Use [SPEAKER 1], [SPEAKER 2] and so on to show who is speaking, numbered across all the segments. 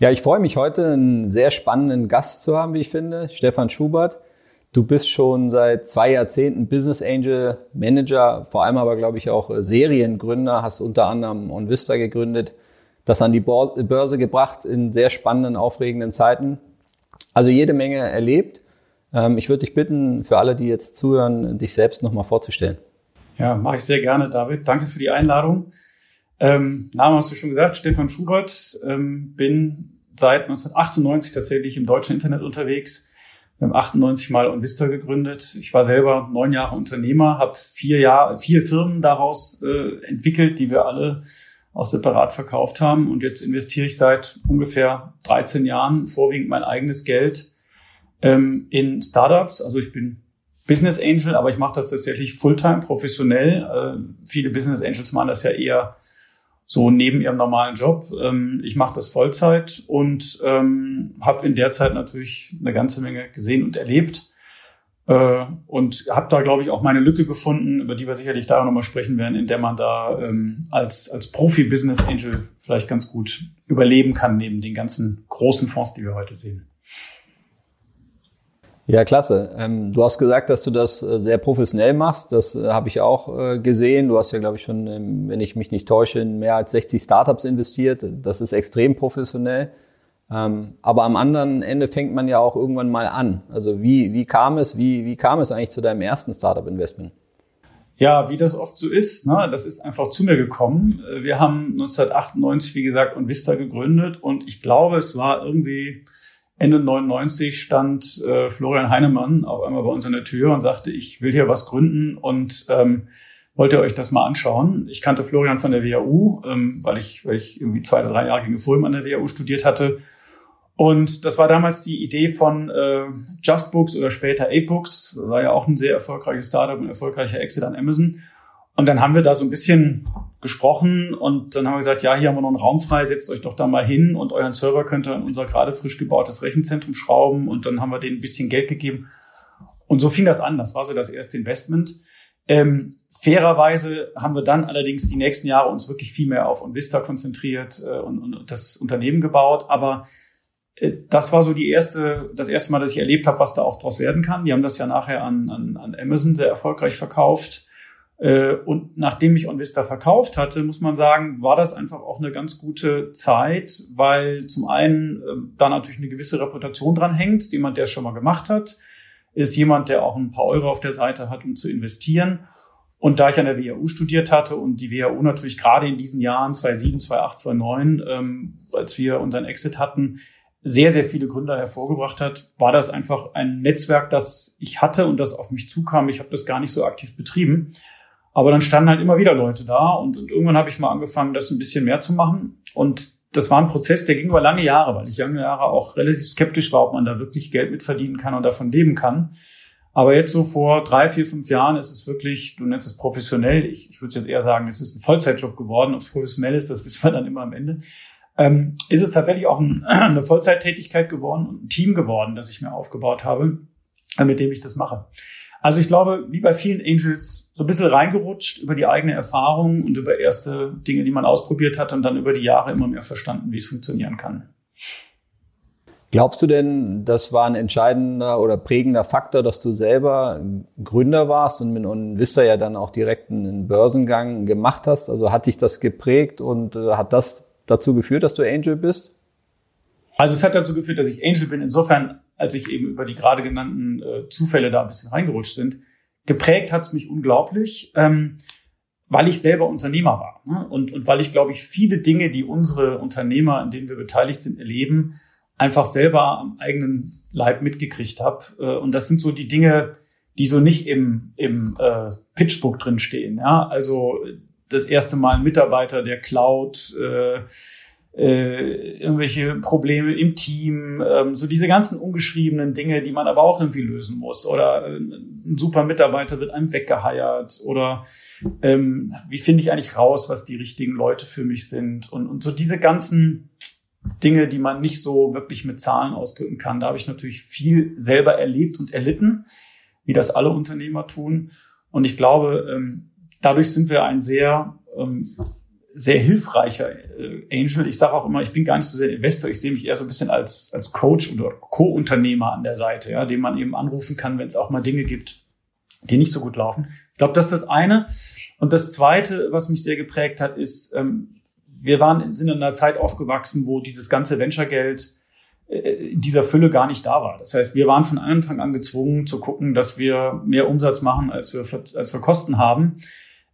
[SPEAKER 1] Ja, ich freue mich heute, einen sehr spannenden Gast zu haben, wie ich finde, Stefan Schubert. Du bist schon seit zwei Jahrzehnten Business Angel Manager, vor allem aber, glaube ich, auch Seriengründer, hast unter anderem OnVista gegründet, das an die Börse gebracht in sehr spannenden, aufregenden Zeiten. Also jede Menge erlebt. Ähm, ich würde dich bitten, für alle, die jetzt zuhören, dich selbst nochmal vorzustellen.
[SPEAKER 2] Ja, mache ich sehr gerne, David. Danke für die Einladung. Ähm, Name hast du schon gesagt, Stefan Schubert. Ähm, bin seit 1998 tatsächlich im deutschen Internet unterwegs. Wir haben 98 mal OnVista gegründet. Ich war selber neun Jahre Unternehmer, habe vier Jahre, vier Firmen daraus äh, entwickelt, die wir alle auch separat verkauft haben. Und jetzt investiere ich seit ungefähr 13 Jahren vorwiegend mein eigenes Geld ähm, in Startups. Also ich bin Business Angel, aber ich mache das tatsächlich Fulltime, professionell. Äh, viele Business Angels machen das ja eher so neben ihrem normalen Job. Ähm, ich mache das Vollzeit und ähm, habe in der Zeit natürlich eine ganze Menge gesehen und erlebt. Äh, und habe da, glaube ich, auch meine Lücke gefunden, über die wir sicherlich da nochmal sprechen werden, in der man da ähm, als, als Profi-Business Angel vielleicht ganz gut überleben kann, neben den ganzen großen Fonds, die wir heute sehen.
[SPEAKER 1] Ja, klasse. Ähm, du hast gesagt, dass du das äh, sehr professionell machst. Das äh, habe ich auch äh, gesehen. Du hast ja, glaube ich, schon, ähm, wenn ich mich nicht täusche, in mehr als 60 Startups investiert. Das ist extrem professionell. Ähm, aber am anderen Ende fängt man ja auch irgendwann mal an. Also wie, wie kam es, wie, wie kam es eigentlich zu deinem ersten Startup-Investment?
[SPEAKER 2] Ja, wie das oft so ist, ne, das ist einfach zu mir gekommen. Wir haben 1998, wie gesagt, Vista gegründet und ich glaube, es war irgendwie Ende 99 stand äh, Florian Heinemann auf einmal bei uns an der Tür und sagte, ich will hier was gründen und ähm, wollt ihr euch das mal anschauen. Ich kannte Florian von der WHU, ähm, weil ich, weil ich irgendwie zwei oder drei Jahre gegen Fulm an der WHU studiert hatte. Und das war damals die Idee von äh, JustBooks oder später A-Books. War ja auch ein sehr erfolgreiches Startup und erfolgreicher Exit an Amazon. Und dann haben wir da so ein bisschen gesprochen und dann haben wir gesagt, ja, hier haben wir noch einen Raum frei, setzt euch doch da mal hin und euren Server könnt ihr in unser gerade frisch gebautes Rechenzentrum schrauben und dann haben wir denen ein bisschen Geld gegeben. Und so fing das an. Das war so das erste Investment. Ähm, fairerweise haben wir dann allerdings die nächsten Jahre uns wirklich viel mehr auf Onvista konzentriert äh, und, und das Unternehmen gebaut. Aber äh, das war so die erste, das erste Mal, dass ich erlebt habe, was da auch draus werden kann. Die haben das ja nachher an, an, an Amazon sehr erfolgreich verkauft. Äh, und nachdem ich OnVista verkauft hatte, muss man sagen, war das einfach auch eine ganz gute Zeit, weil zum einen äh, da natürlich eine gewisse Reputation dran hängt. Ist jemand, der es schon mal gemacht hat, ist jemand, der auch ein paar Euro auf der Seite hat, um zu investieren. Und da ich an der WHU studiert hatte und die WHU natürlich gerade in diesen Jahren 2007, 2008, 2009, ähm, als wir unseren Exit hatten, sehr, sehr viele Gründer hervorgebracht hat, war das einfach ein Netzwerk, das ich hatte und das auf mich zukam. Ich habe das gar nicht so aktiv betrieben. Aber dann standen halt immer wieder Leute da und, und irgendwann habe ich mal angefangen, das ein bisschen mehr zu machen. Und das war ein Prozess, der ging über lange Jahre, weil ich lange Jahre auch relativ skeptisch war, ob man da wirklich Geld mit verdienen kann und davon leben kann. Aber jetzt so vor drei, vier, fünf Jahren ist es wirklich, du nennst es professionell, ich, ich würde jetzt eher sagen, es ist ein Vollzeitjob geworden. Ob es professionell ist, das wissen wir dann immer am Ende. Ähm, ist es tatsächlich auch ein, eine Vollzeittätigkeit geworden und ein Team geworden, das ich mir aufgebaut habe, mit dem ich das mache. Also ich glaube, wie bei vielen Angels, so ein bisschen reingerutscht über die eigene Erfahrung und über erste Dinge, die man ausprobiert hat und dann über die Jahre immer mehr verstanden, wie es funktionieren kann.
[SPEAKER 1] Glaubst du denn, das war ein entscheidender oder prägender Faktor, dass du selber Gründer warst und mit Vista ja dann auch direkt einen Börsengang gemacht hast? Also hat dich das geprägt und äh, hat das dazu geführt, dass du Angel bist?
[SPEAKER 2] Also es hat dazu geführt, dass ich Angel bin. Insofern als ich eben über die gerade genannten äh, Zufälle da ein bisschen reingerutscht sind. Geprägt hat es mich unglaublich, ähm, weil ich selber Unternehmer war. Ne? Und, und weil ich, glaube ich, viele Dinge, die unsere Unternehmer, an denen wir beteiligt sind, erleben, einfach selber am eigenen Leib mitgekriegt habe. Äh, und das sind so die Dinge, die so nicht im, im äh, Pitchbook drin stehen. Ja? Also das erste Mal ein Mitarbeiter, der Cloud, äh, äh, irgendwelche Probleme im Team, ähm, so diese ganzen ungeschriebenen Dinge, die man aber auch irgendwie lösen muss. Oder äh, ein super Mitarbeiter wird einem weggeheiert oder ähm, wie finde ich eigentlich raus, was die richtigen Leute für mich sind und, und so diese ganzen Dinge, die man nicht so wirklich mit Zahlen ausdrücken kann. Da habe ich natürlich viel selber erlebt und erlitten, wie das alle Unternehmer tun. Und ich glaube, ähm, dadurch sind wir ein sehr ähm, sehr hilfreicher äh, Angel. Ich sage auch immer, ich bin gar nicht so sehr Investor, ich sehe mich eher so ein bisschen als, als Coach oder Co-Unternehmer an der Seite, ja, den man eben anrufen kann, wenn es auch mal Dinge gibt, die nicht so gut laufen. Ich glaube, das ist das eine. Und das zweite, was mich sehr geprägt hat, ist, ähm, wir waren, sind in einer Zeit aufgewachsen, wo dieses ganze Venture-Geld äh, in dieser Fülle gar nicht da war. Das heißt, wir waren von Anfang an gezwungen zu gucken, dass wir mehr Umsatz machen, als wir, als wir Kosten haben.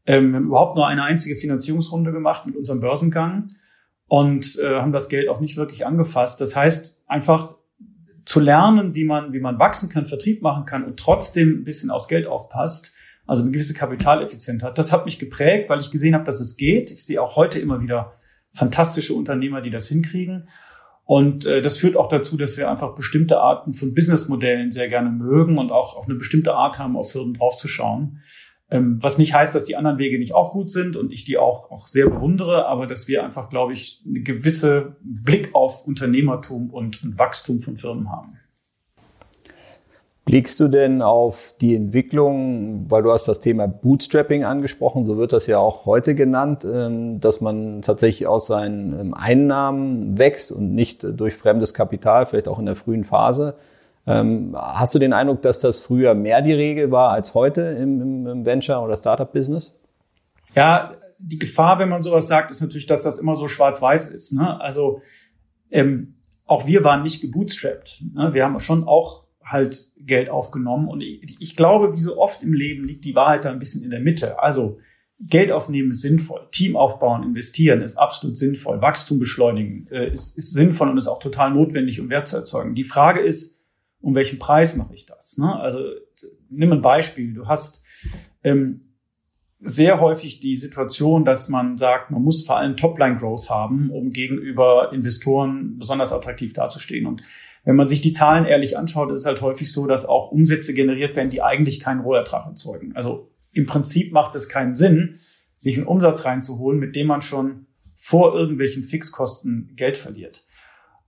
[SPEAKER 2] Ähm, wir haben überhaupt nur eine einzige Finanzierungsrunde gemacht mit unserem Börsengang und äh, haben das Geld auch nicht wirklich angefasst. Das heißt, einfach zu lernen, wie man, wie man wachsen kann, Vertrieb machen kann und trotzdem ein bisschen aufs Geld aufpasst, also eine gewisse Kapitaleffizienz hat. Das hat mich geprägt, weil ich gesehen habe, dass es geht. Ich sehe auch heute immer wieder fantastische Unternehmer, die das hinkriegen. Und äh, das führt auch dazu, dass wir einfach bestimmte Arten von Businessmodellen sehr gerne mögen und auch auf eine bestimmte Art haben, auf Firmen draufzuschauen. Ähm, was nicht heißt, dass die anderen Wege nicht auch gut sind und ich die auch, auch sehr bewundere, aber dass wir einfach, glaube ich, eine gewisse Blick auf Unternehmertum und, und Wachstum von Firmen haben.
[SPEAKER 1] Blickst du denn auf die Entwicklung, weil du hast das Thema Bootstrapping angesprochen, so wird das ja auch heute genannt, ähm, dass man tatsächlich aus seinen ähm, Einnahmen wächst und nicht durch fremdes Kapital, vielleicht auch in der frühen Phase. Ähm, hast du den Eindruck, dass das früher mehr die Regel war als heute im, im Venture- oder Startup-Business?
[SPEAKER 2] Ja, die Gefahr, wenn man sowas sagt, ist natürlich, dass das immer so schwarz-weiß ist. Ne? Also ähm, auch wir waren nicht gebootstrapped. Ne? Wir haben schon auch halt Geld aufgenommen. Und ich, ich glaube, wie so oft im Leben liegt die Wahrheit da ein bisschen in der Mitte. Also Geld aufnehmen ist sinnvoll, Team aufbauen, investieren ist absolut sinnvoll, Wachstum beschleunigen äh, ist, ist sinnvoll und ist auch total notwendig, um Wert zu erzeugen. Die Frage ist, um welchen Preis mache ich das? Ne? Also nimm ein Beispiel. Du hast ähm, sehr häufig die Situation, dass man sagt, man muss vor allem Topline-Growth haben, um gegenüber Investoren besonders attraktiv dazustehen. Und wenn man sich die Zahlen ehrlich anschaut, ist es halt häufig so, dass auch Umsätze generiert werden, die eigentlich keinen Rohertrag erzeugen. Also im Prinzip macht es keinen Sinn, sich einen Umsatz reinzuholen, mit dem man schon vor irgendwelchen Fixkosten Geld verliert.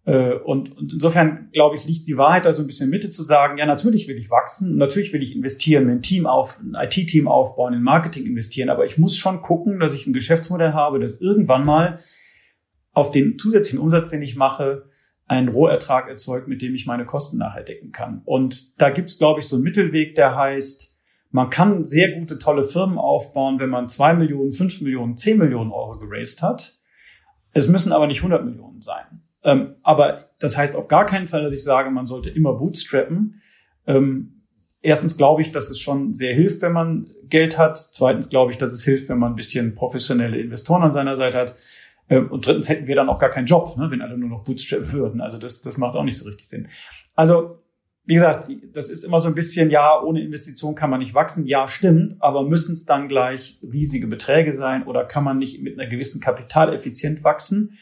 [SPEAKER 2] Äh, und, und insofern, glaube ich, liegt die Wahrheit da so ein bisschen Mitte zu sagen, ja, natürlich will ich wachsen, natürlich will ich investieren, ein Team auf, ein IT-Team aufbauen, in Marketing investieren, aber ich muss schon gucken, dass ich ein Geschäftsmodell habe, das irgendwann mal auf den zusätzlichen Umsatz, den ich mache, einen Rohertrag erzeugt, mit dem ich meine Kosten nachher decken kann. Und da gibt's, glaube ich, so einen Mittelweg, der heißt, man kann sehr gute, tolle Firmen aufbauen, wenn man zwei Millionen, fünf Millionen, zehn Millionen Euro geraced hat. Es müssen aber nicht 100 Millionen sein. Ähm, aber das heißt auf gar keinen Fall, dass ich sage, man sollte immer bootstrappen. Ähm, erstens glaube ich, dass es schon sehr hilft, wenn man Geld hat. Zweitens glaube ich, dass es hilft, wenn man ein bisschen professionelle Investoren an seiner Seite hat. Ähm, und drittens hätten wir dann auch gar keinen Job, ne, wenn alle nur noch bootstrappen würden. Also das, das macht auch nicht so richtig Sinn. Also wie gesagt, das ist immer so ein bisschen, ja, ohne Investition kann man nicht wachsen. Ja, stimmt, aber müssen es dann gleich riesige Beträge sein oder kann man nicht mit einer gewissen Kapitaleffizient wachsen?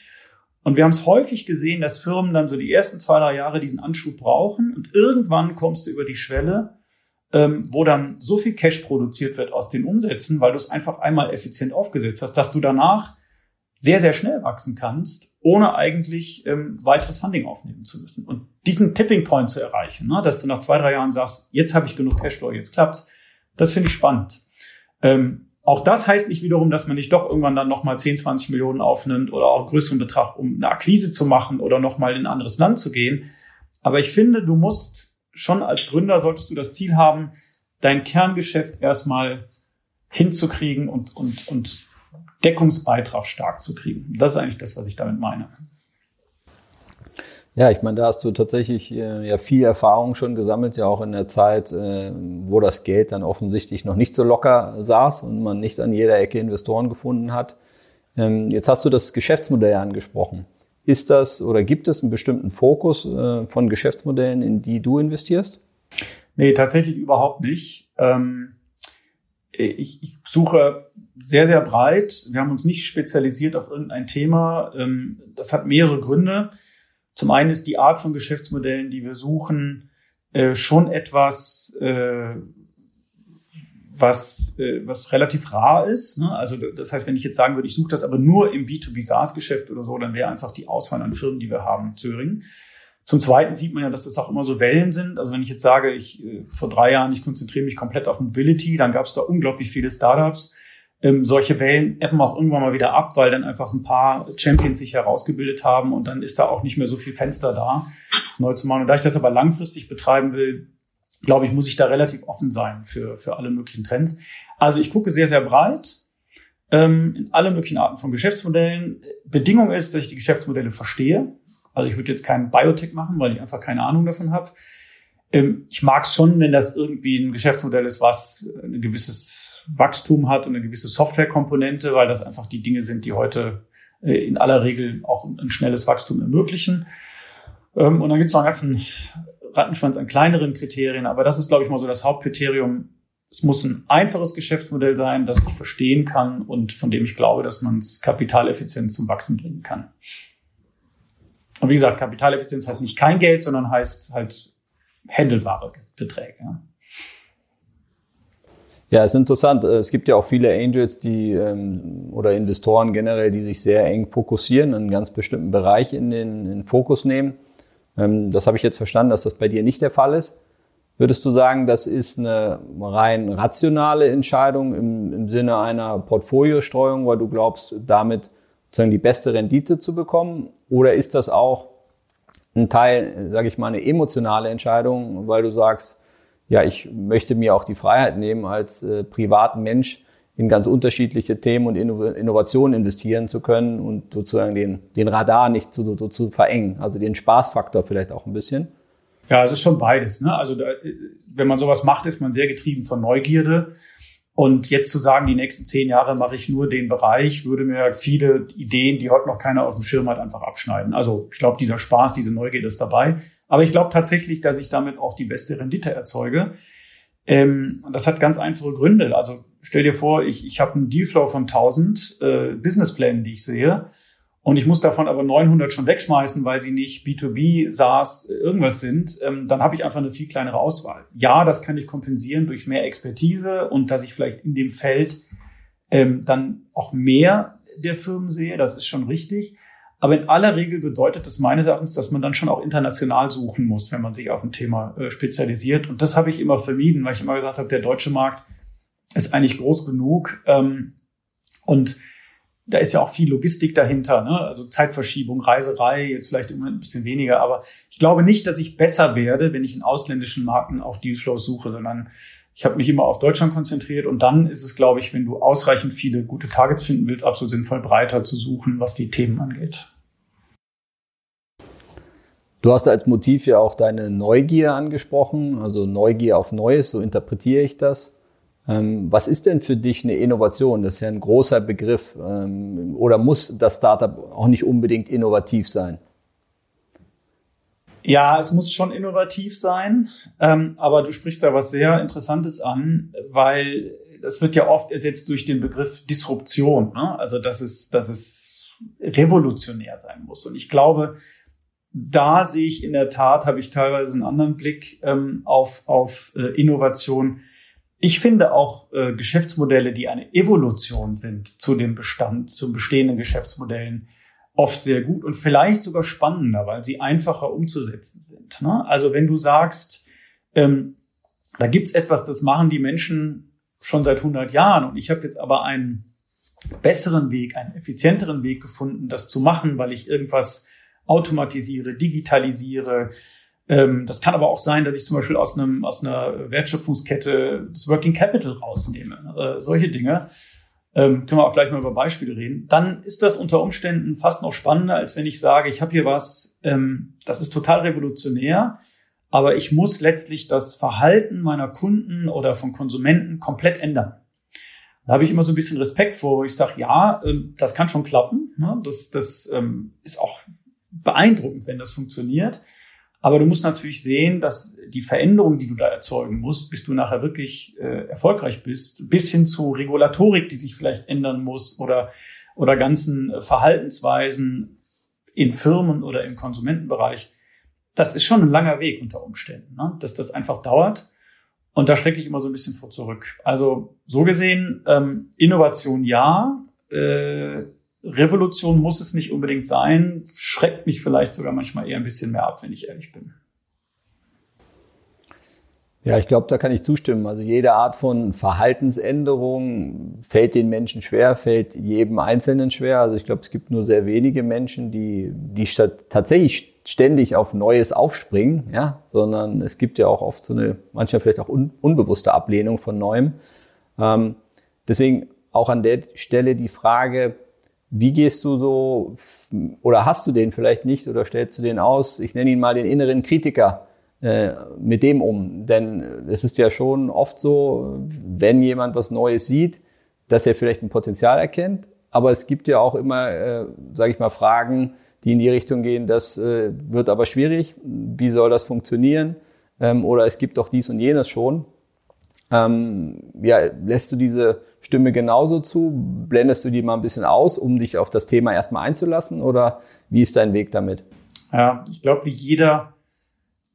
[SPEAKER 2] Und wir haben es häufig gesehen, dass Firmen dann so die ersten zwei, drei Jahre diesen Anschub brauchen und irgendwann kommst du über die Schwelle, ähm, wo dann so viel Cash produziert wird aus den Umsätzen, weil du es einfach einmal effizient aufgesetzt hast, dass du danach sehr, sehr schnell wachsen kannst, ohne eigentlich ähm, weiteres Funding aufnehmen zu müssen. Und diesen Tipping Point zu erreichen, ne, dass du nach zwei, drei Jahren sagst, jetzt habe ich genug Cashflow, jetzt klappt's, das finde ich spannend. Ähm, auch das heißt nicht wiederum, dass man nicht doch irgendwann dann nochmal 10, 20 Millionen aufnimmt oder auch einen größeren Betrag, um eine Akquise zu machen oder nochmal in ein anderes Land zu gehen. Aber ich finde, du musst schon als Gründer solltest du das Ziel haben, dein Kerngeschäft erstmal hinzukriegen und, und, und Deckungsbeitrag stark zu kriegen. Das ist eigentlich das, was ich damit meine.
[SPEAKER 1] Ja, ich meine, da hast du tatsächlich äh, ja viel Erfahrung schon gesammelt, ja auch in der Zeit, äh, wo das Geld dann offensichtlich noch nicht so locker saß und man nicht an jeder Ecke Investoren gefunden hat. Ähm, jetzt hast du das Geschäftsmodell angesprochen. Ist das oder gibt es einen bestimmten Fokus äh, von Geschäftsmodellen, in die du investierst?
[SPEAKER 2] Nee, tatsächlich überhaupt nicht. Ähm ich, ich suche sehr, sehr breit. Wir haben uns nicht spezialisiert auf irgendein Thema. Ähm, das hat mehrere Gründe. Zum einen ist die Art von Geschäftsmodellen, die wir suchen, äh, schon etwas, äh, was, äh, was relativ rar ist. Ne? Also das heißt, wenn ich jetzt sagen würde, ich suche das aber nur im B2B SaaS-Geschäft oder so, dann wäre einfach die Auswahl an Firmen, die wir haben, zu gering. Zum Zweiten sieht man ja, dass das auch immer so Wellen sind. Also wenn ich jetzt sage, ich vor drei Jahren, ich konzentriere mich komplett auf Mobility, dann gab es da unglaublich viele Startups. Ähm, solche Wellen ebben auch irgendwann mal wieder ab, weil dann einfach ein paar Champions sich herausgebildet haben und dann ist da auch nicht mehr so viel Fenster da, neu zu machen. Und da ich das aber langfristig betreiben will, glaube ich, muss ich da relativ offen sein für, für alle möglichen Trends. Also ich gucke sehr, sehr breit ähm, in alle möglichen Arten von Geschäftsmodellen. Bedingung ist, dass ich die Geschäftsmodelle verstehe. Also ich würde jetzt keinen Biotech machen, weil ich einfach keine Ahnung davon habe. Ähm, ich mag es schon, wenn das irgendwie ein Geschäftsmodell ist, was ein gewisses Wachstum hat und eine gewisse Softwarekomponente, weil das einfach die Dinge sind, die heute äh, in aller Regel auch ein schnelles Wachstum ermöglichen. Ähm, und dann gibt es noch einen ganzen Rattenschwanz an kleineren Kriterien, aber das ist, glaube ich, mal so das Hauptkriterium. Es muss ein einfaches Geschäftsmodell sein, das ich verstehen kann und von dem ich glaube, dass man es kapitaleffizient zum Wachsen bringen kann. Und wie gesagt, Kapitaleffizienz heißt nicht kein Geld, sondern heißt halt händelbare Beträge. Ja.
[SPEAKER 1] Ja, ist interessant. Es gibt ja auch viele Angels, die ähm, oder Investoren generell, die sich sehr eng fokussieren, einen ganz bestimmten Bereich in den, in den Fokus nehmen. Ähm, das habe ich jetzt verstanden, dass das bei dir nicht der Fall ist. Würdest du sagen, das ist eine rein rationale Entscheidung im, im Sinne einer Portfoliostreuung, weil du glaubst, damit sozusagen die beste Rendite zu bekommen? Oder ist das auch ein Teil, sage ich mal, eine emotionale Entscheidung, weil du sagst, ja, ich möchte mir auch die Freiheit nehmen, als äh, privaten Mensch in ganz unterschiedliche Themen und Innovationen investieren zu können und sozusagen den, den Radar nicht zu, zu, zu verengen, also den Spaßfaktor vielleicht auch ein bisschen?
[SPEAKER 2] Ja, es ist schon beides. Ne? Also da, wenn man sowas macht, ist man sehr getrieben von Neugierde und jetzt zu sagen, die nächsten zehn Jahre mache ich nur den Bereich, würde mir viele Ideen, die heute noch keiner auf dem Schirm hat, einfach abschneiden. Also ich glaube, dieser Spaß, diese Neugierde ist dabei. Aber ich glaube tatsächlich, dass ich damit auch die beste Rendite erzeuge. Ähm, das hat ganz einfache Gründe. Also stell dir vor, ich, ich habe einen Dealflow von 1000 äh, Businessplänen, die ich sehe. Und ich muss davon aber 900 schon wegschmeißen, weil sie nicht B2B, SaaS, irgendwas sind. Ähm, dann habe ich einfach eine viel kleinere Auswahl. Ja, das kann ich kompensieren durch mehr Expertise und dass ich vielleicht in dem Feld ähm, dann auch mehr der Firmen sehe. Das ist schon richtig. Aber in aller Regel bedeutet das meines Erachtens, dass man dann schon auch international suchen muss, wenn man sich auf ein Thema äh, spezialisiert. Und das habe ich immer vermieden, weil ich immer gesagt habe, der deutsche Markt ist eigentlich groß genug. Ähm, und da ist ja auch viel Logistik dahinter, ne? also Zeitverschiebung, Reiserei, jetzt vielleicht immer ein bisschen weniger, aber ich glaube nicht, dass ich besser werde, wenn ich in ausländischen Marken auch Dealflows suche, sondern ich habe mich immer auf Deutschland konzentriert und dann ist es, glaube ich, wenn du ausreichend viele gute Targets finden willst, absolut sinnvoll, breiter zu suchen, was die Themen angeht.
[SPEAKER 1] Du hast als Motiv ja auch deine Neugier angesprochen, also Neugier auf Neues, so interpretiere ich das. Ähm, was ist denn für dich eine Innovation? Das ist ja ein großer Begriff. Ähm, oder muss das Startup auch nicht unbedingt innovativ sein?
[SPEAKER 2] Ja, es muss schon innovativ sein, ähm, aber du sprichst da was sehr Interessantes an, weil das wird ja oft ersetzt durch den Begriff Disruption. Ne? Also dass es, dass es revolutionär sein muss. Und ich glaube, da sehe ich in der Tat, habe ich teilweise einen anderen Blick auf, auf äh, Innovation ich finde auch äh, Geschäftsmodelle, die eine Evolution sind zu dem Bestand, zu bestehenden Geschäftsmodellen, oft sehr gut und vielleicht sogar spannender, weil sie einfacher umzusetzen sind. Ne? Also wenn du sagst, ähm, da gibt's etwas, das machen die Menschen schon seit 100 Jahren und ich habe jetzt aber einen besseren Weg, einen effizienteren Weg gefunden, das zu machen, weil ich irgendwas automatisiere, digitalisiere, ähm, das kann aber auch sein, dass ich zum Beispiel aus, einem, aus einer Wertschöpfungskette das Working Capital rausnehme. Äh, solche Dinge. Ähm, können wir auch gleich mal über Beispiele reden. Dann ist das unter Umständen fast noch spannender, als wenn ich sage, ich habe hier was, ähm, das ist total revolutionär, aber ich muss letztlich das Verhalten meiner Kunden oder von Konsumenten komplett ändern. Da habe ich immer so ein bisschen Respekt vor, wo ich sage, ja, äh, das kann schon klappen. Ne? Das, das ähm, ist auch beeindruckend, wenn das funktioniert. Aber du musst natürlich sehen, dass die Veränderung, die du da erzeugen musst, bis du nachher wirklich äh, erfolgreich bist, bis hin zu Regulatorik, die sich vielleicht ändern muss oder, oder ganzen Verhaltensweisen in Firmen oder im Konsumentenbereich, das ist schon ein langer Weg unter Umständen, ne? dass das einfach dauert. Und da strecke ich immer so ein bisschen vor zurück. Also so gesehen, ähm, Innovation ja, äh, Revolution muss es nicht unbedingt sein, schreckt mich vielleicht sogar manchmal eher ein bisschen mehr ab, wenn ich ehrlich bin.
[SPEAKER 1] Ja, ich glaube, da kann ich zustimmen. Also jede Art von Verhaltensänderung fällt den Menschen schwer, fällt jedem Einzelnen schwer. Also ich glaube, es gibt nur sehr wenige Menschen, die, die tatsächlich ständig auf Neues aufspringen, ja, sondern es gibt ja auch oft so eine, manchmal vielleicht auch un, unbewusste Ablehnung von Neuem. Ähm, deswegen auch an der Stelle die Frage, wie gehst du so, oder hast du den vielleicht nicht, oder stellst du den aus? Ich nenne ihn mal den inneren Kritiker äh, mit dem um. Denn es ist ja schon oft so, wenn jemand was Neues sieht, dass er vielleicht ein Potenzial erkennt. Aber es gibt ja auch immer, äh, sage ich mal, Fragen, die in die Richtung gehen, das äh, wird aber schwierig. Wie soll das funktionieren? Ähm, oder es gibt doch dies und jenes schon. Ähm, ja, lässt du diese Stimme genauso zu? Blendest du die mal ein bisschen aus, um dich auf das Thema erstmal einzulassen? Oder wie ist dein Weg damit?
[SPEAKER 2] Ja, ich glaube, wie jeder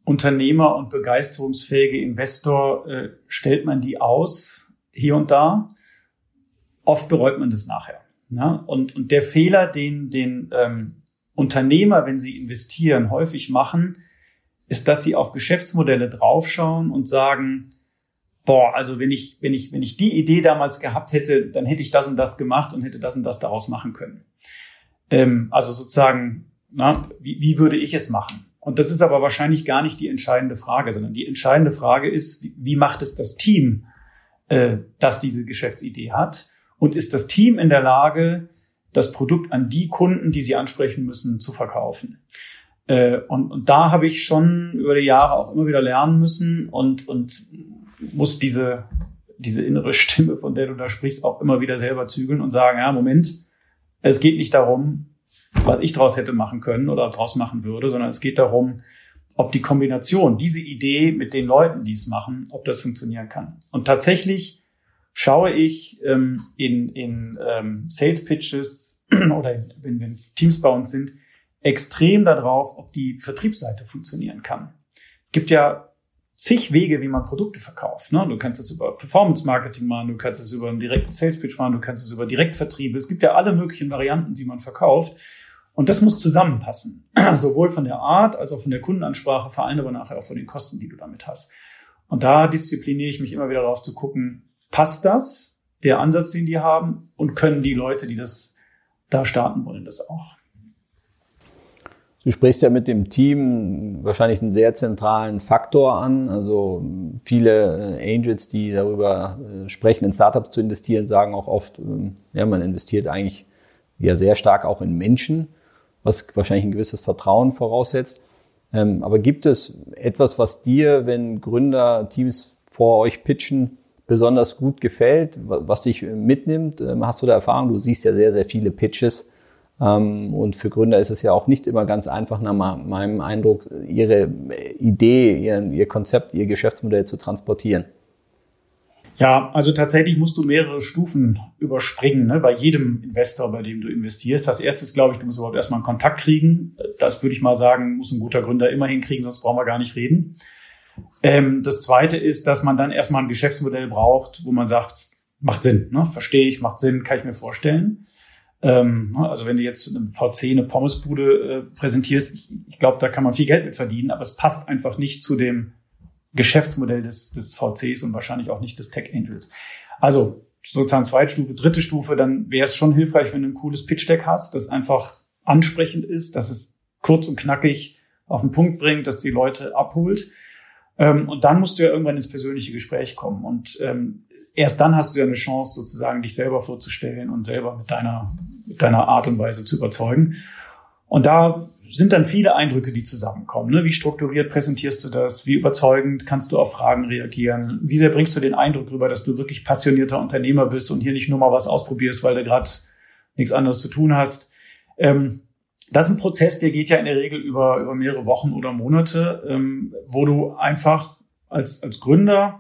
[SPEAKER 2] Unternehmer und begeisterungsfähige Investor äh, stellt man die aus, hier und da. Oft bereut man das nachher. Ne? Und, und der Fehler, den, den ähm, Unternehmer, wenn sie investieren, häufig machen, ist, dass sie auf Geschäftsmodelle draufschauen und sagen, boah, also wenn ich, wenn ich, wenn ich die Idee damals gehabt hätte, dann hätte ich das und das gemacht und hätte das und das daraus machen können. Ähm, also sozusagen, na, wie, wie würde ich es machen? Und das ist aber wahrscheinlich gar nicht die entscheidende Frage, sondern die entscheidende Frage ist, wie, wie macht es das Team, äh, das diese Geschäftsidee hat? Und ist das Team in der Lage, das Produkt an die Kunden, die sie ansprechen müssen, zu verkaufen? Äh, und, und da habe ich schon über die Jahre auch immer wieder lernen müssen und, und muss diese, diese innere Stimme, von der du da sprichst, auch immer wieder selber zügeln und sagen, ja, Moment, es geht nicht darum, was ich daraus hätte machen können oder daraus machen würde, sondern es geht darum, ob die Kombination, diese Idee mit den Leuten, die es machen, ob das funktionieren kann. Und tatsächlich schaue ich ähm, in, in ähm, Sales Pitches oder wenn, wenn Teams bei uns sind, extrem darauf, ob die Vertriebsseite funktionieren kann. Es gibt ja zig Wege, wie man Produkte verkauft. Ne? Du kannst es über Performance Marketing machen, du kannst es über einen direkten Sales Pitch machen, du kannst es über Direktvertriebe. Es gibt ja alle möglichen Varianten, wie man verkauft. Und das muss zusammenpassen. Sowohl von der Art als auch von der Kundenansprache, vor allem aber nachher auch von den Kosten, die du damit hast. Und da diszipliniere ich mich immer wieder darauf zu gucken, passt das, der Ansatz, den die haben, und können die Leute, die das da starten wollen, das auch.
[SPEAKER 1] Du sprichst ja mit dem Team wahrscheinlich einen sehr zentralen Faktor an. Also viele äh, Angels, die darüber äh, sprechen, in Startups zu investieren, sagen auch oft, ähm, ja, man investiert eigentlich ja sehr stark auch in Menschen was wahrscheinlich ein gewisses Vertrauen voraussetzt. Ähm, aber gibt es etwas, was dir, wenn Gründer Teams vor euch pitchen, besonders gut gefällt, was dich mitnimmt? Ähm, hast du da Erfahrung? Du siehst ja sehr, sehr viele Pitches. Ähm, und für Gründer ist es ja auch nicht immer ganz einfach, nach meinem Eindruck, ihre Idee, ihr, Konzept, ihr Geschäftsmodell zu transportieren.
[SPEAKER 2] Ja, also tatsächlich musst du mehrere Stufen überspringen, ne, bei jedem Investor, bei dem du investierst. Das erste ist, glaube ich, du musst überhaupt erstmal einen Kontakt kriegen. Das würde ich mal sagen, muss ein guter Gründer immer hinkriegen, sonst brauchen wir gar nicht reden. Ähm, das zweite ist, dass man dann erstmal ein Geschäftsmodell braucht, wo man sagt, macht Sinn, ne? verstehe ich, macht Sinn, kann ich mir vorstellen. Ähm, ne, also wenn du jetzt einem VC eine Pommesbude äh, präsentierst, ich, ich glaube, da kann man viel Geld mit verdienen, aber es passt einfach nicht zu dem Geschäftsmodell des, des VCs und wahrscheinlich auch nicht des Tech Angels. Also sozusagen zweite Stufe, dritte Stufe, dann wäre es schon hilfreich, wenn du ein cooles Pitch Deck hast, das einfach ansprechend ist, dass es kurz und knackig auf den Punkt bringt, dass die Leute abholt. Ähm, und dann musst du ja irgendwann ins persönliche Gespräch kommen. Und ähm, erst dann hast du ja eine Chance, sozusagen dich selber vorzustellen und selber mit deiner, mit deiner Art und Weise zu überzeugen. Und da sind dann viele Eindrücke, die zusammenkommen. Ne? Wie strukturiert präsentierst du das? Wie überzeugend kannst du auf Fragen reagieren? Wie sehr bringst du den Eindruck rüber, dass du wirklich passionierter Unternehmer bist und hier nicht nur mal was ausprobierst, weil du gerade nichts anderes zu tun hast? Ähm, das ist ein Prozess, der geht ja in der Regel über, über mehrere Wochen oder Monate, ähm, wo du einfach als, als Gründer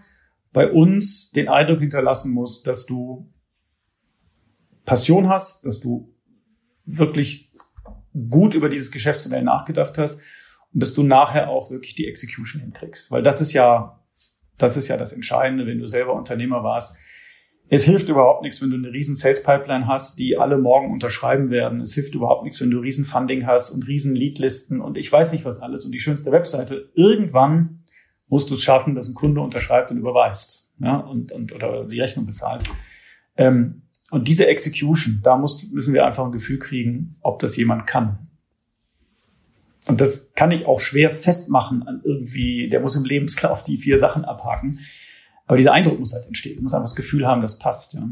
[SPEAKER 2] bei uns den Eindruck hinterlassen musst, dass du Passion hast, dass du wirklich gut über dieses Geschäftsmodell nachgedacht hast und dass du nachher auch wirklich die Execution hinkriegst. Weil das ist ja, das ist ja das Entscheidende, wenn du selber Unternehmer warst. Es hilft überhaupt nichts, wenn du eine riesen Sales Pipeline hast, die alle morgen unterschreiben werden. Es hilft überhaupt nichts, wenn du riesen Funding hast und riesen Leadlisten und ich weiß nicht was alles und die schönste Webseite. Irgendwann musst du es schaffen, dass ein Kunde unterschreibt und überweist, ja, und, und oder die Rechnung bezahlt. Ähm, und diese Execution, da muss, müssen wir einfach ein Gefühl kriegen, ob das jemand kann. Und das kann ich auch schwer festmachen an irgendwie, der muss im Lebenslauf die vier Sachen abhaken. Aber dieser Eindruck muss halt entstehen. Du musst einfach das Gefühl haben, das passt. Ja.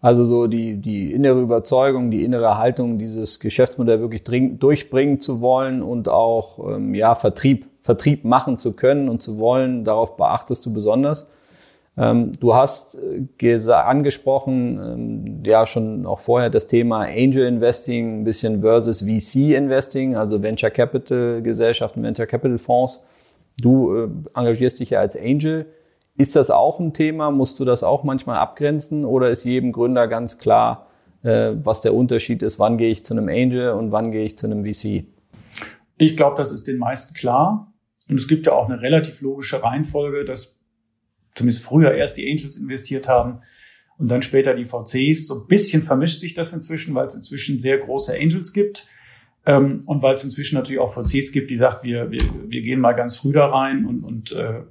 [SPEAKER 1] Also so die, die innere Überzeugung, die innere Haltung, dieses Geschäftsmodell wirklich durchbringen zu wollen und auch ähm, ja, Vertrieb, Vertrieb machen zu können und zu wollen, darauf beachtest du besonders. Ähm, du hast äh, angesprochen, ähm, ja schon auch vorher das Thema Angel Investing ein bisschen versus VC Investing, also Venture Capital Gesellschaften, Venture Capital Fonds. Du äh, engagierst dich ja als Angel. Ist das auch ein Thema? Musst du das auch manchmal abgrenzen oder ist jedem Gründer ganz klar, äh, was der Unterschied ist, wann gehe ich zu einem Angel und wann gehe ich zu einem VC?
[SPEAKER 2] Ich glaube, das ist den meisten klar. Und es gibt ja auch eine relativ logische Reihenfolge, dass zumindest früher erst die Angels investiert haben und dann später die VCs. So ein bisschen vermischt sich das inzwischen, weil es inzwischen sehr große Angels gibt. Ähm, und weil es inzwischen natürlich auch VCs gibt, die sagt, wir, wir, wir gehen mal ganz früh da rein und, und äh,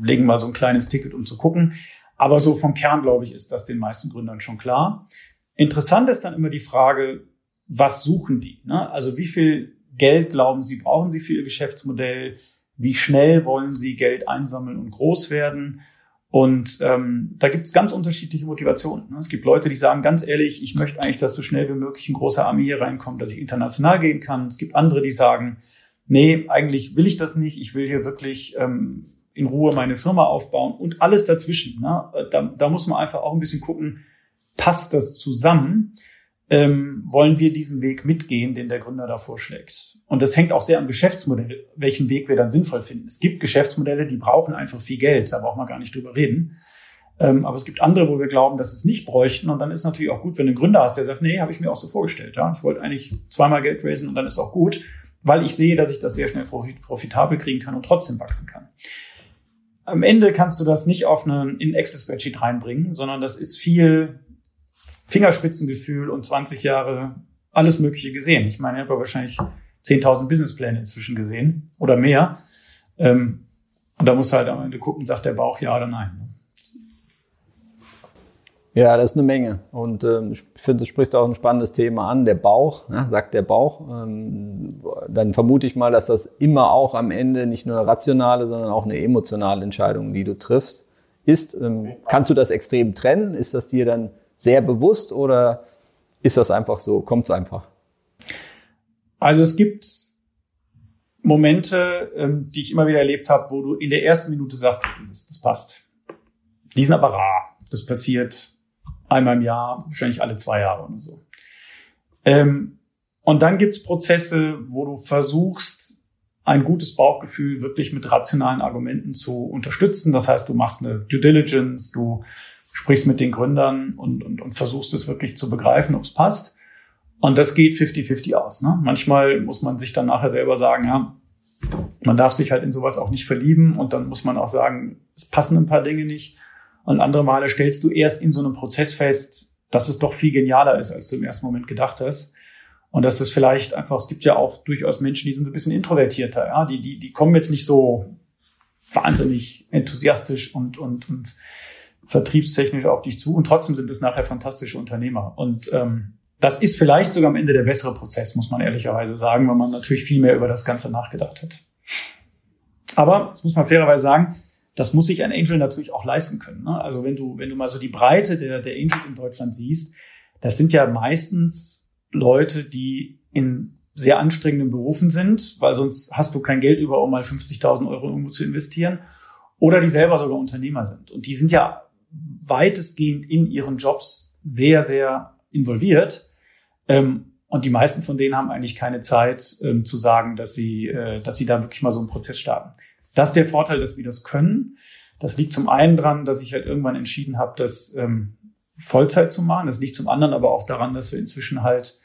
[SPEAKER 2] legen mal so ein kleines Ticket, um zu gucken. Aber so vom Kern, glaube ich, ist das den meisten Gründern schon klar. Interessant ist dann immer die Frage, was suchen die? Ne? Also wie viel Geld glauben sie, brauchen sie für ihr Geschäftsmodell? Wie schnell wollen sie Geld einsammeln und groß werden? Und ähm, da gibt es ganz unterschiedliche Motivationen. Ne? Es gibt Leute, die sagen ganz ehrlich, ich möchte eigentlich, dass so schnell wie möglich ein großer Armee hier reinkommt, dass ich international gehen kann. Es gibt andere, die sagen, nee, eigentlich will ich das nicht. Ich will hier wirklich ähm, in Ruhe meine Firma aufbauen und alles dazwischen. Ne? Da, da muss man einfach auch ein bisschen gucken, passt das zusammen? Ähm, wollen wir diesen Weg mitgehen, den der Gründer da vorschlägt. Und das hängt auch sehr am Geschäftsmodell, welchen Weg wir dann sinnvoll finden. Es gibt Geschäftsmodelle, die brauchen einfach viel Geld, da braucht man gar nicht drüber reden. Ähm, aber es gibt andere, wo wir glauben, dass es nicht bräuchten. Und dann ist natürlich auch gut, wenn du einen Gründer hast, der sagt, nee, habe ich mir auch so vorgestellt. Ja? Ich wollte eigentlich zweimal Geld raisen und dann ist auch gut, weil ich sehe, dass ich das sehr schnell profitabel kriegen kann und trotzdem wachsen kann. Am Ende kannst du das nicht auf einen in Excel-Spreadsheet reinbringen, sondern das ist viel Fingerspitzengefühl und 20 Jahre alles Mögliche gesehen. Ich meine, ich habe wahrscheinlich 10.000 Businesspläne inzwischen gesehen oder mehr. Ähm, und da muss halt am Ende gucken, sagt der Bauch ja oder nein.
[SPEAKER 1] Ja, das ist eine Menge. Und ähm, ich finde, es spricht auch ein spannendes Thema an, der Bauch, ja, sagt der Bauch. Ähm, dann vermute ich mal, dass das immer auch am Ende nicht nur eine rationale, sondern auch eine emotionale Entscheidung, die du triffst, ist. Ähm, kannst du das extrem trennen? Ist das dir dann sehr bewusst oder ist das einfach so? Kommt es einfach?
[SPEAKER 2] Also es gibt Momente, ähm, die ich immer wieder erlebt habe, wo du in der ersten Minute sagst, das ist es, das passt. Die sind aber rar. Das passiert einmal im Jahr, wahrscheinlich alle zwei Jahre oder so. Ähm, und dann gibt's Prozesse, wo du versuchst, ein gutes Bauchgefühl wirklich mit rationalen Argumenten zu unterstützen. Das heißt, du machst eine Due Diligence, du sprichst mit den Gründern und, und, und versuchst es wirklich zu begreifen, ob es passt. Und das geht 50-50 aus. Ne? Manchmal muss man sich dann nachher selber sagen, ja, man darf sich halt in sowas auch nicht verlieben und dann muss man auch sagen, es passen ein paar Dinge nicht. Und andere Male stellst du erst in so einem Prozess fest, dass es doch viel genialer ist, als du im ersten Moment gedacht hast. Und dass es vielleicht einfach, es gibt ja auch durchaus Menschen, die sind ein bisschen introvertierter, ja, die, die, die kommen jetzt nicht so wahnsinnig enthusiastisch und, und, und vertriebstechnisch auf dich zu und trotzdem sind es nachher fantastische Unternehmer. Und ähm, das ist vielleicht sogar am Ende der bessere Prozess, muss man ehrlicherweise sagen, weil man natürlich viel mehr über das Ganze nachgedacht hat. Aber, das muss man fairerweise sagen, das muss sich ein Angel natürlich auch leisten können. Ne? Also wenn du, wenn du mal so die Breite der, der Angels in Deutschland siehst, das sind ja meistens Leute, die in sehr anstrengenden Berufen sind, weil sonst hast du kein Geld über, um mal 50.000 Euro irgendwo zu investieren. Oder die selber sogar Unternehmer sind. Und die sind ja weitestgehend in ihren Jobs sehr, sehr involviert. Ähm, Und die meisten von denen haben eigentlich keine Zeit ähm, zu sagen, dass sie, äh, dass sie da wirklich mal so einen Prozess starten. Das ist der Vorteil, dass wir das können. Das liegt zum einen dran, dass ich halt irgendwann entschieden habe, das ähm, Vollzeit zu machen. Das liegt zum anderen aber auch daran, dass wir inzwischen halt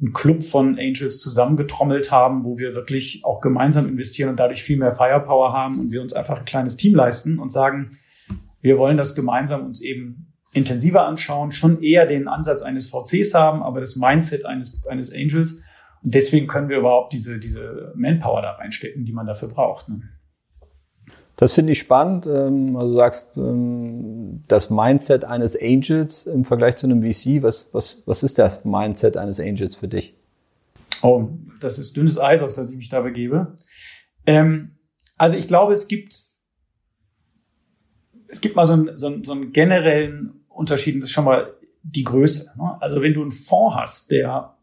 [SPEAKER 2] einen Club von Angels zusammengetrommelt haben, wo wir wirklich auch gemeinsam investieren und dadurch viel mehr Firepower haben und wir uns einfach ein kleines Team leisten und sagen, wir wollen das gemeinsam uns eben intensiver anschauen, schon eher den Ansatz eines VCs haben, aber das Mindset eines, eines Angels. Und deswegen können wir überhaupt diese, diese Manpower da reinstecken, die man dafür braucht. Ne?
[SPEAKER 1] Das finde ich spannend. Also du sagst, ähm, das Mindset eines Angels im Vergleich zu einem VC, was, was, was ist das Mindset eines Angels für dich?
[SPEAKER 2] Oh, das ist dünnes Eis, auf das ich mich da begebe. Ähm, also ich glaube, es gibt, es gibt mal so einen, so einen, so einen generellen Unterschied, das ist schon mal die Größe. Ne? Also wenn du einen Fonds hast, der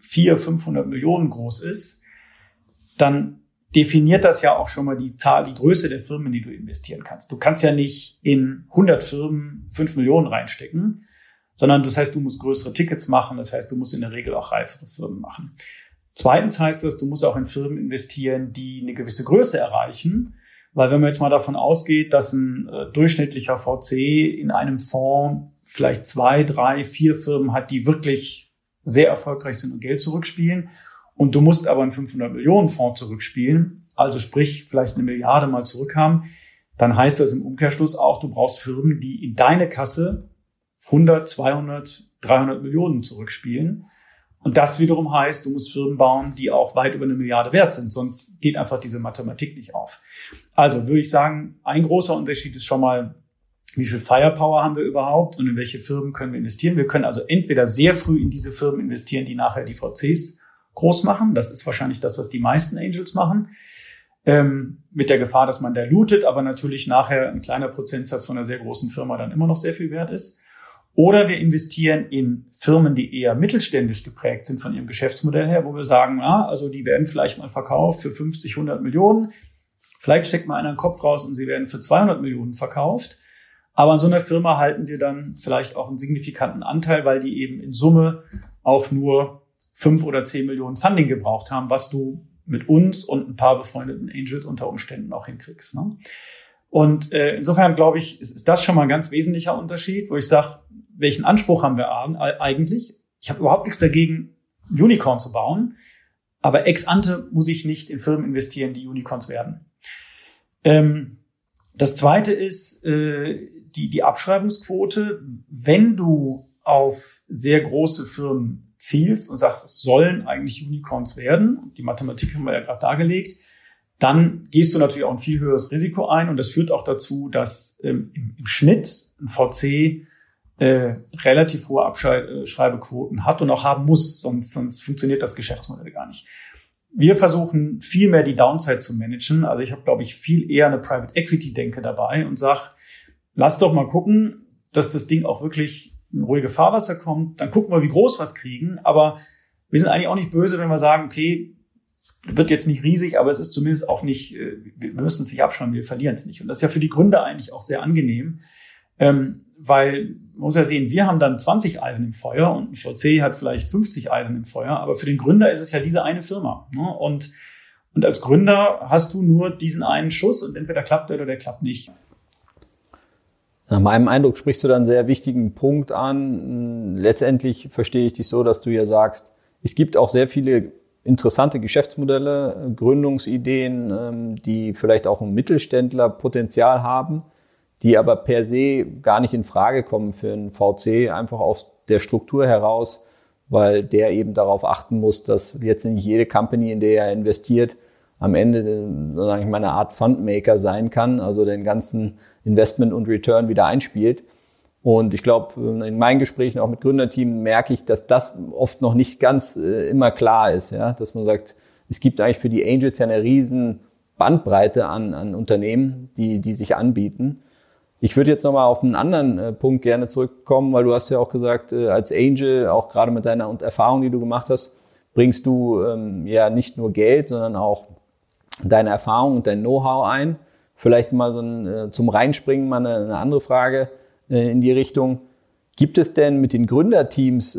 [SPEAKER 2] 400, 500 Millionen groß ist, dann definiert das ja auch schon mal die Zahl, die Größe der Firmen, in die du investieren kannst. Du kannst ja nicht in 100 Firmen 5 Millionen reinstecken, sondern das heißt, du musst größere Tickets machen. Das heißt, du musst in der Regel auch reifere Firmen machen. Zweitens heißt das, du musst auch in Firmen investieren, die eine gewisse Größe erreichen. Weil wenn man jetzt mal davon ausgeht, dass ein äh, durchschnittlicher VC in einem Fonds vielleicht zwei, drei, vier Firmen hat, die wirklich sehr erfolgreich sind und Geld zurückspielen und du musst aber einen 500 Millionen Fonds zurückspielen, also sprich vielleicht eine Milliarde mal zurückhaben, dann heißt das im Umkehrschluss auch, du brauchst Firmen, die in deine Kasse 100, 200, 300 Millionen zurückspielen. Und das wiederum heißt, du musst Firmen bauen, die auch weit über eine Milliarde wert sind. Sonst geht einfach diese Mathematik nicht auf. Also würde ich sagen, ein großer Unterschied ist schon mal, wie viel Firepower haben wir überhaupt und in welche Firmen können wir investieren. Wir können also entweder sehr früh in diese Firmen investieren, die nachher die VCs groß machen. Das ist wahrscheinlich das, was die meisten Angels machen. Ähm, mit der Gefahr, dass man da lootet, aber natürlich nachher ein kleiner Prozentsatz von einer sehr großen Firma dann immer noch sehr viel wert ist. Oder wir investieren in Firmen, die eher mittelständisch geprägt sind von ihrem Geschäftsmodell her, wo wir sagen, ja, also die werden vielleicht mal verkauft für 50, 100 Millionen. Vielleicht steckt mal einer einen Kopf raus und sie werden für 200 Millionen verkauft. Aber an so einer Firma halten wir dann vielleicht auch einen signifikanten Anteil, weil die eben in Summe auch nur fünf oder zehn Millionen Funding gebraucht haben, was du mit uns und ein paar befreundeten Angels unter Umständen auch hinkriegst. Ne? Und äh, insofern glaube ich, ist, ist das schon mal ein ganz wesentlicher Unterschied, wo ich sage, welchen Anspruch haben wir eigentlich? Ich habe überhaupt nichts dagegen, Unicorn zu bauen, aber ex ante muss ich nicht in Firmen investieren, die Unicorns werden. Ähm, das zweite ist äh, die, die Abschreibungsquote. Wenn du auf sehr große Firmen zielst und sagst, es sollen eigentlich Unicorns werden, die Mathematik haben wir ja gerade dargelegt, dann gehst du natürlich auch ein viel höheres Risiko ein und das führt auch dazu, dass ähm, im, im, Schnitt ein VC äh, relativ hohe Abschreibequoten hat und auch haben muss, sonst, sonst funktioniert das Geschäftsmodell gar nicht. Wir versuchen viel mehr die Downside zu managen. Also ich habe, glaube ich, viel eher eine Private Equity Denke dabei und sag, lass doch mal gucken, dass das Ding auch wirklich in ruhige Fahrwasser kommt, dann gucken wir, wie groß wir es kriegen. Aber wir sind eigentlich auch nicht böse, wenn wir sagen, okay, wird jetzt nicht riesig, aber es ist zumindest auch nicht, äh, wir müssen es nicht abschauen, wir verlieren es nicht. Und das ist ja für die Gründer eigentlich auch sehr angenehm, ähm, weil man muss ja sehen, wir haben dann 20 Eisen im Feuer und ein VC hat vielleicht 50 Eisen im Feuer, aber für den Gründer ist es ja diese eine Firma. Ne? Und, und als Gründer hast du nur diesen einen Schuss und entweder klappt der oder der klappt nicht.
[SPEAKER 1] Nach meinem Eindruck sprichst du da einen sehr wichtigen Punkt an. Letztendlich verstehe ich dich so, dass du ja sagst, es gibt auch sehr viele interessante Geschäftsmodelle, Gründungsideen, ähm, die vielleicht auch ein Mittelständlerpotenzial haben, die aber per se gar nicht in Frage kommen für einen VC, einfach aus der Struktur heraus, weil der eben darauf achten muss, dass jetzt nicht jede Company, in der er investiert, am Ende, sage ich mal, eine Art Fundmaker sein kann, also den ganzen Investment und Return wieder einspielt. Und ich glaube, in meinen Gesprächen auch mit Gründerteam merke ich, dass das oft noch nicht ganz äh, immer klar ist, ja, dass man sagt, es gibt eigentlich für die Angels ja eine riesen Bandbreite an, an Unternehmen, die, die sich anbieten. Ich würde jetzt nochmal auf einen anderen äh, Punkt gerne zurückkommen, weil du hast ja auch gesagt, äh, als Angel, auch gerade mit deiner Erfahrung, die du gemacht hast, bringst du ähm, ja nicht nur Geld, sondern auch deine Erfahrung und dein Know-how ein. Vielleicht mal so ein, äh, zum Reinspringen mal eine, andere Frage in die Richtung. Gibt es denn mit den Gründerteams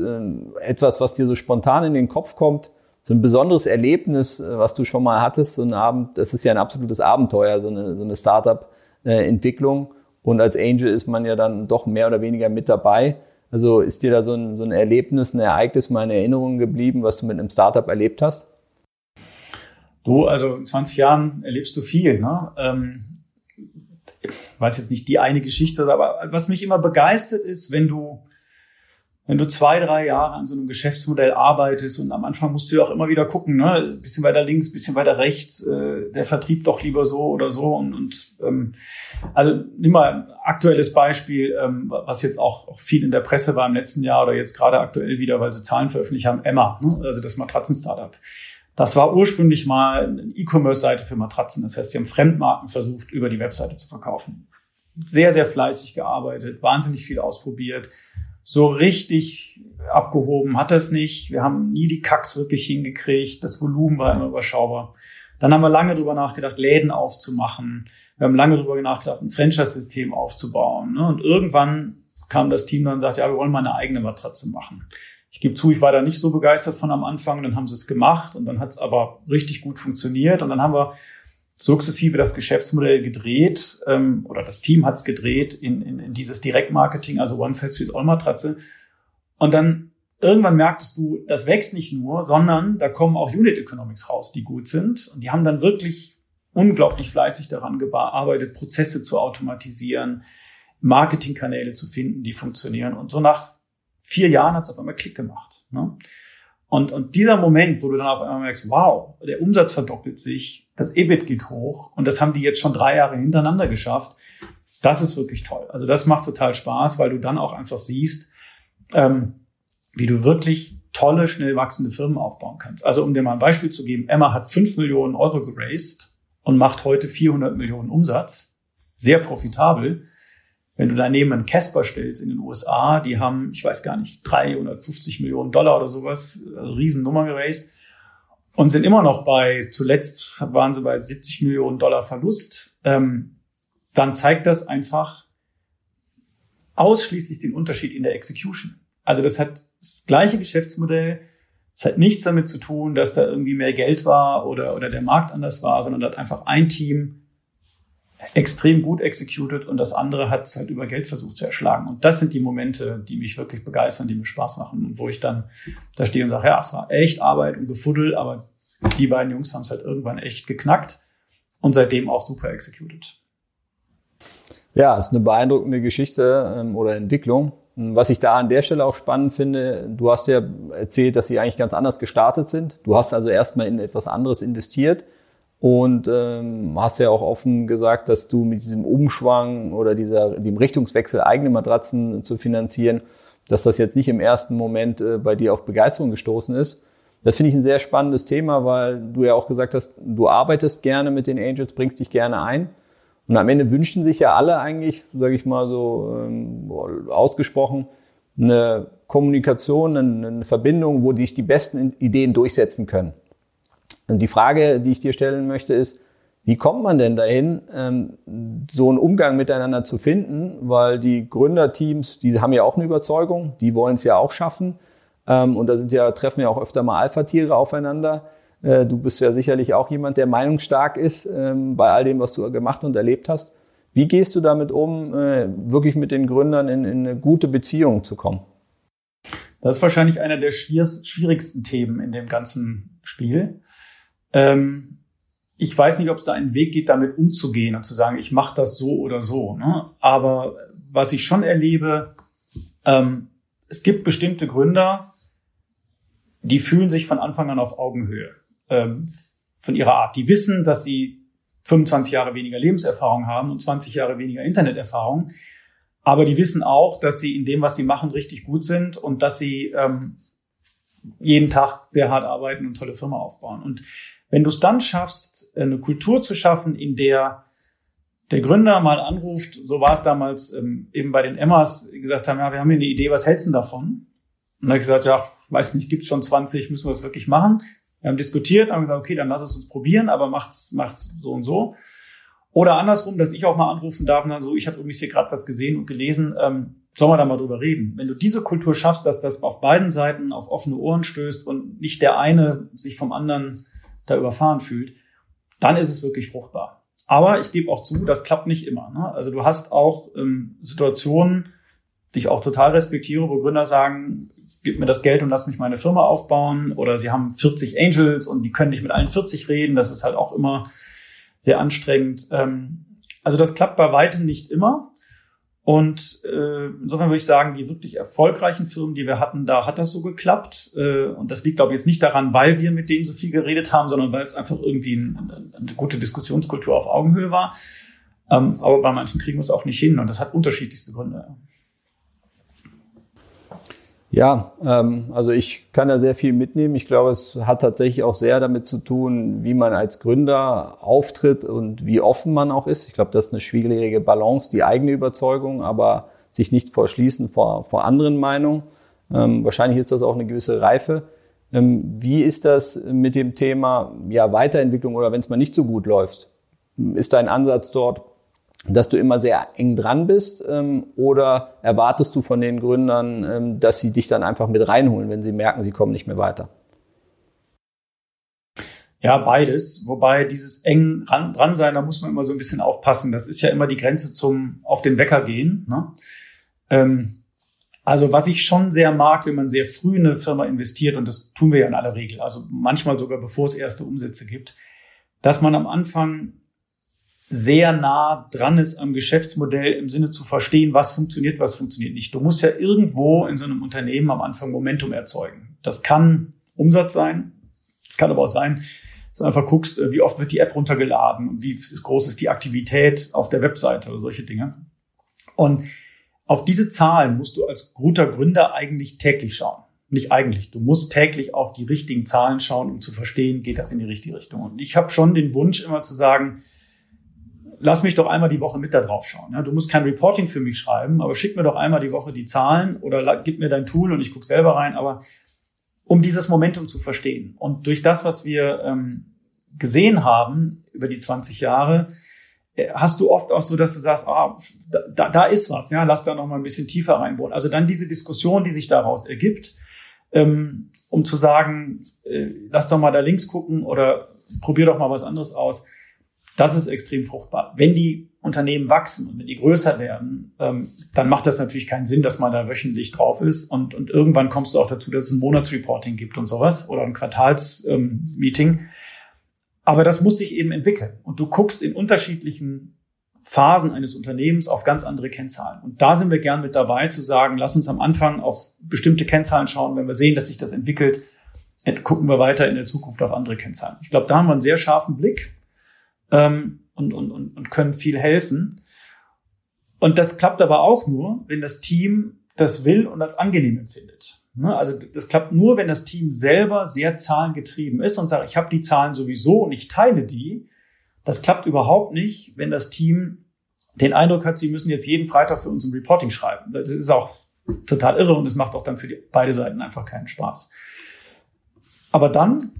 [SPEAKER 1] etwas, was dir so spontan in den Kopf kommt? So ein besonderes Erlebnis, was du schon mal hattest, so ein Abend, das ist ja ein absolutes Abenteuer, so eine, so eine Startup-Entwicklung. Und als Angel ist man ja dann doch mehr oder weniger mit dabei. Also ist dir da so ein, so ein Erlebnis, ein Ereignis mal in Erinnerung geblieben, was du mit einem Startup erlebt hast?
[SPEAKER 2] Du, also in 20 Jahren erlebst du viel. Ne? Ähm, weiß jetzt nicht die eine Geschichte, aber was mich immer begeistert ist, wenn du, wenn du zwei, drei Jahre an so einem Geschäftsmodell arbeitest und am Anfang musst du ja auch immer wieder gucken, ne, bisschen weiter links, bisschen weiter rechts, äh, der Vertrieb doch lieber so oder so und, und ähm, also nimm mal aktuelles Beispiel, ähm, was jetzt auch, auch viel in der Presse war im letzten Jahr oder jetzt gerade aktuell wieder, weil sie Zahlen veröffentlicht haben, Emma, ne, also das Matratzen-Startup. Das war ursprünglich mal eine E-Commerce-Seite für Matratzen. Das heißt, sie haben Fremdmarken versucht, über die Webseite zu verkaufen. Sehr, sehr fleißig gearbeitet, wahnsinnig viel ausprobiert. So richtig abgehoben hat das nicht. Wir haben nie die Kacks wirklich hingekriegt. Das Volumen war immer überschaubar. Dann haben wir lange drüber nachgedacht, Läden aufzumachen. Wir haben lange drüber nachgedacht, ein Franchise-System aufzubauen. Ne? Und irgendwann kam das Team dann und sagte, ja, wir wollen mal eine eigene Matratze machen. Ich gebe zu, ich war da nicht so begeistert von am Anfang. Dann haben sie es gemacht und dann hat es aber richtig gut funktioniert. Und dann haben wir sukzessive das Geschäftsmodell gedreht ähm, oder das Team hat es gedreht in, in, in dieses Direktmarketing, also One Size Fits All Matratze. Und dann irgendwann merktest du, das wächst nicht nur, sondern da kommen auch Unit Economics raus, die gut sind. Und die haben dann wirklich unglaublich fleißig daran gearbeitet, Prozesse zu automatisieren, Marketingkanäle zu finden, die funktionieren. Und so nach vier Jahren hat es auf einmal Klick gemacht. Ne? Und, und dieser Moment, wo du dann auf einmal merkst, wow, der Umsatz verdoppelt sich, das EBIT geht hoch und das haben die jetzt schon drei Jahre hintereinander geschafft, das ist wirklich toll. Also das macht total Spaß, weil du dann auch einfach siehst, ähm, wie du wirklich tolle, schnell wachsende Firmen aufbauen kannst. Also um dir mal ein Beispiel zu geben, Emma hat fünf Millionen Euro geraced und macht heute 400 Millionen Umsatz. Sehr profitabel. Wenn du daneben einen Casper stellst in den USA, die haben, ich weiß gar nicht, 350 Millionen Dollar oder sowas, also Riesennummer geraced und sind immer noch bei, zuletzt waren sie bei 70 Millionen Dollar Verlust, ähm, dann zeigt das einfach ausschließlich den Unterschied in der Execution. Also das hat das gleiche Geschäftsmodell, es hat nichts damit zu tun, dass da irgendwie mehr Geld war oder, oder der Markt anders war, sondern da hat einfach ein Team extrem gut executed und das andere hat es halt über Geld versucht zu erschlagen. Und das sind die Momente, die mich wirklich begeistern, die mir Spaß machen und wo ich dann da stehe und sage, ja, es war echt Arbeit und Gefuddel, aber die beiden Jungs haben es halt irgendwann echt geknackt und seitdem auch super executed.
[SPEAKER 1] Ja, ist eine beeindruckende Geschichte ähm, oder Entwicklung. Was ich da an der Stelle auch spannend finde, du hast ja erzählt, dass sie eigentlich ganz anders gestartet sind. Du hast also erstmal in etwas anderes investiert und ähm, hast ja auch offen gesagt, dass du mit diesem Umschwang oder dieser, dem Richtungswechsel, eigene Matratzen zu finanzieren, dass das jetzt nicht im ersten Moment äh, bei dir auf Begeisterung gestoßen ist. Das finde ich ein sehr spannendes Thema, weil du ja auch gesagt hast, du arbeitest gerne mit den Angels, bringst dich gerne ein. Und am Ende wünschen sich ja alle eigentlich, sage ich mal so ähm, ausgesprochen, eine Kommunikation, eine Verbindung, wo sich die besten Ideen durchsetzen können. Und die Frage, die ich dir stellen möchte, ist, wie kommt man denn dahin, ähm, so einen Umgang miteinander zu finden? Weil die Gründerteams, die haben ja auch eine Überzeugung, die wollen es ja auch schaffen. Ähm, und da sind ja, treffen ja auch öfter mal Alpha-Tiere aufeinander. Äh, du bist ja sicherlich auch jemand, der meinungsstark ist ähm, bei all dem, was du gemacht und erlebt hast. Wie gehst du damit um, äh, wirklich mit den Gründern in, in eine gute Beziehung zu kommen?
[SPEAKER 2] Das ist wahrscheinlich einer der schwierigsten Themen in dem ganzen Spiel. Ähm, ich weiß nicht, ob es da einen Weg geht, damit umzugehen und zu sagen, ich mache das so oder so. Ne? Aber was ich schon erlebe, ähm, es gibt bestimmte Gründer, die fühlen sich von Anfang an auf Augenhöhe ähm, von ihrer Art. Die wissen, dass sie 25 Jahre weniger Lebenserfahrung haben und 20 Jahre weniger Interneterfahrung. Aber die wissen auch, dass sie in dem, was sie machen, richtig gut sind und dass sie ähm, jeden Tag sehr hart arbeiten und tolle Firma aufbauen. Und wenn du es dann schaffst, eine Kultur zu schaffen, in der der Gründer mal anruft, so war es damals ähm, eben bei den Emmas, gesagt haben, ja, wir haben hier eine Idee, was hältst du davon? Und dann habe ich gesagt, ja, weiß nicht, gibt's schon 20, müssen wir es wirklich machen? Wir haben diskutiert, haben gesagt, okay, dann lass es uns probieren, aber macht's, macht's so und so. Oder andersrum, dass ich auch mal anrufen darf, na so, ich habe übrigens hier gerade was gesehen und gelesen, ähm, sollen wir da mal drüber reden. Wenn du diese Kultur schaffst, dass das auf beiden Seiten auf offene Ohren stößt und nicht der eine sich vom anderen da überfahren fühlt, dann ist es wirklich fruchtbar. Aber ich gebe auch zu, das klappt nicht immer. Ne? Also du hast auch ähm, Situationen, die ich auch total respektiere, wo Gründer sagen, gib mir das Geld und lass mich meine Firma aufbauen. Oder sie haben 40 Angels und die können nicht mit allen 40 reden. Das ist halt auch immer sehr anstrengend. Ähm, also das klappt bei weitem nicht immer. Und äh, insofern würde ich sagen, die wirklich erfolgreichen Firmen, die wir hatten, da hat das so geklappt. Äh, und das liegt, glaube ich, jetzt nicht daran, weil wir mit denen so viel geredet haben, sondern weil es einfach irgendwie ein, eine gute Diskussionskultur auf Augenhöhe war. Ähm, aber bei manchen kriegen wir es auch nicht hin und das hat unterschiedlichste Gründe.
[SPEAKER 1] Ja, ähm, also ich kann da sehr viel mitnehmen. Ich glaube, es hat tatsächlich auch sehr damit zu tun, wie man als Gründer auftritt und wie offen man auch ist. Ich glaube, das ist eine schwierige Balance, die eigene Überzeugung, aber sich nicht verschließen vor, vor anderen Meinungen. Ähm, wahrscheinlich ist das auch eine gewisse Reife. Ähm, wie ist das mit dem Thema ja, Weiterentwicklung oder wenn es mal nicht so gut läuft? Ist dein Ansatz dort dass du immer sehr eng dran bist ähm, oder erwartest du von den Gründern, ähm, dass sie dich dann einfach mit reinholen, wenn sie merken, sie kommen nicht mehr weiter?
[SPEAKER 2] Ja, beides. Wobei dieses eng ran, dran sein, da muss man immer so ein bisschen aufpassen. Das ist ja immer die Grenze zum auf den Wecker gehen. Ne? Ähm, also was ich schon sehr mag, wenn man sehr früh in eine Firma investiert, und das tun wir ja in aller Regel, also manchmal sogar bevor es erste Umsätze gibt, dass man am Anfang sehr nah dran ist am Geschäftsmodell im Sinne zu verstehen, was funktioniert, was funktioniert nicht. Du musst ja irgendwo in so einem Unternehmen am Anfang Momentum erzeugen. Das kann Umsatz sein, es kann aber auch sein, dass du einfach guckst, äh, wie oft wird die App runtergeladen und wie groß ist die Aktivität auf der Webseite oder solche Dinge. Und auf diese Zahlen musst du als guter Gründer eigentlich täglich schauen. Nicht eigentlich. Du musst täglich auf die richtigen Zahlen schauen, um zu verstehen, geht das in die richtige Richtung. Und ich habe schon den Wunsch immer zu sagen, lass mich doch einmal die Woche mit da drauf schauen. Ja, du musst kein Reporting für mich schreiben, aber schick mir doch einmal die Woche die Zahlen oder gib mir dein Tool und ich gucke selber rein. Aber um dieses Momentum zu verstehen und durch das, was wir ähm, gesehen haben über die 20 Jahre, äh, hast du oft auch so, dass du sagst, ah, da, da ist was, ja, lass da noch mal ein bisschen tiefer reinbohren. Also dann diese Diskussion, die sich daraus ergibt, ähm, um zu sagen, äh, lass doch mal da links gucken oder probier doch mal was anderes aus das ist extrem fruchtbar. Wenn die Unternehmen wachsen und wenn die größer werden, ähm, dann macht das natürlich keinen Sinn, dass man da wöchentlich drauf ist. Und, und irgendwann kommst du auch dazu, dass es ein Monatsreporting gibt und sowas oder ein Quartalsmeeting. Ähm, Aber das muss sich eben entwickeln. Und du guckst in unterschiedlichen Phasen eines Unternehmens auf ganz andere Kennzahlen. Und da sind wir gern mit dabei zu sagen, lass uns am Anfang auf bestimmte Kennzahlen schauen. Wenn wir sehen, dass sich das entwickelt, gucken wir weiter in der Zukunft auf andere Kennzahlen. Ich glaube, da haben wir einen sehr scharfen Blick ähm, und, und, und, und können viel helfen. Und das klappt aber auch nur, wenn das Team das will und als angenehm empfindet. Ne? Also das klappt nur, wenn das Team selber sehr zahlengetrieben ist und sagt, ich habe die Zahlen sowieso und ich teile die. Das klappt überhaupt nicht, wenn das Team den Eindruck hat, sie müssen jetzt jeden Freitag für uns ein Reporting schreiben. Das ist auch total irre und es macht auch dann für die, beide Seiten einfach keinen Spaß. Aber dann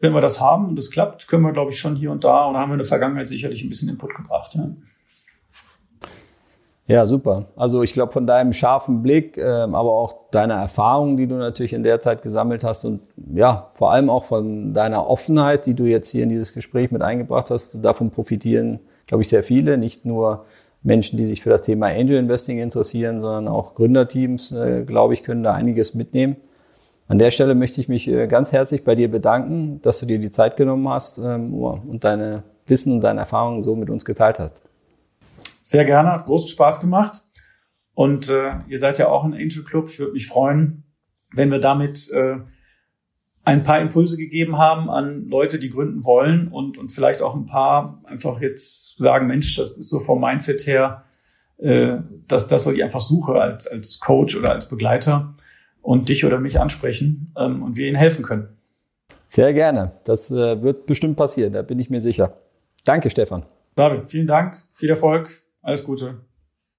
[SPEAKER 2] wenn wir das haben und das klappt, können wir, glaube ich, schon hier und da und haben wir in der Vergangenheit sicherlich ein bisschen Input gebracht. Ja.
[SPEAKER 1] Ja, super. Also ich glaube, von deinem scharfen Blick, äh, aber auch deiner Erfahrung, die du natürlich in der Zeit gesammelt hast und ja, vor allem auch von deiner Offenheit, die du jetzt hier in dieses Gespräch mit eingebracht hast, davon profitieren, glaube ich, sehr viele. Nicht nur Menschen, die sich für das Thema Angel Investing interessieren, sondern auch Gründerteams, äh, glaube ich, können da einiges mitnehmen. An der Stelle möchte ich mich äh, ganz herzlich bei dir bedanken, dass du dir die Zeit genommen hast ähm, und deine Wissen und deine Erfahrungen so mit uns geteilt hast.
[SPEAKER 2] Sehr gerne, hat großen Spaß gemacht. Und äh, ihr seid ja auch ein Angel Club. Ich würde mich freuen, wenn wir damit äh, ein paar Impulse gegeben haben an Leute, die gründen wollen und, und vielleicht auch ein paar einfach jetzt sagen, Mensch, das ist so vom Mindset her äh, das, das, was ich einfach suche als, als Coach oder als Begleiter und dich oder mich ansprechen ähm, und wir ihnen helfen können.
[SPEAKER 1] Sehr gerne. Das äh, wird bestimmt passieren, da bin ich mir sicher. Danke, Stefan.
[SPEAKER 2] David, vielen Dank, viel Erfolg, alles Gute.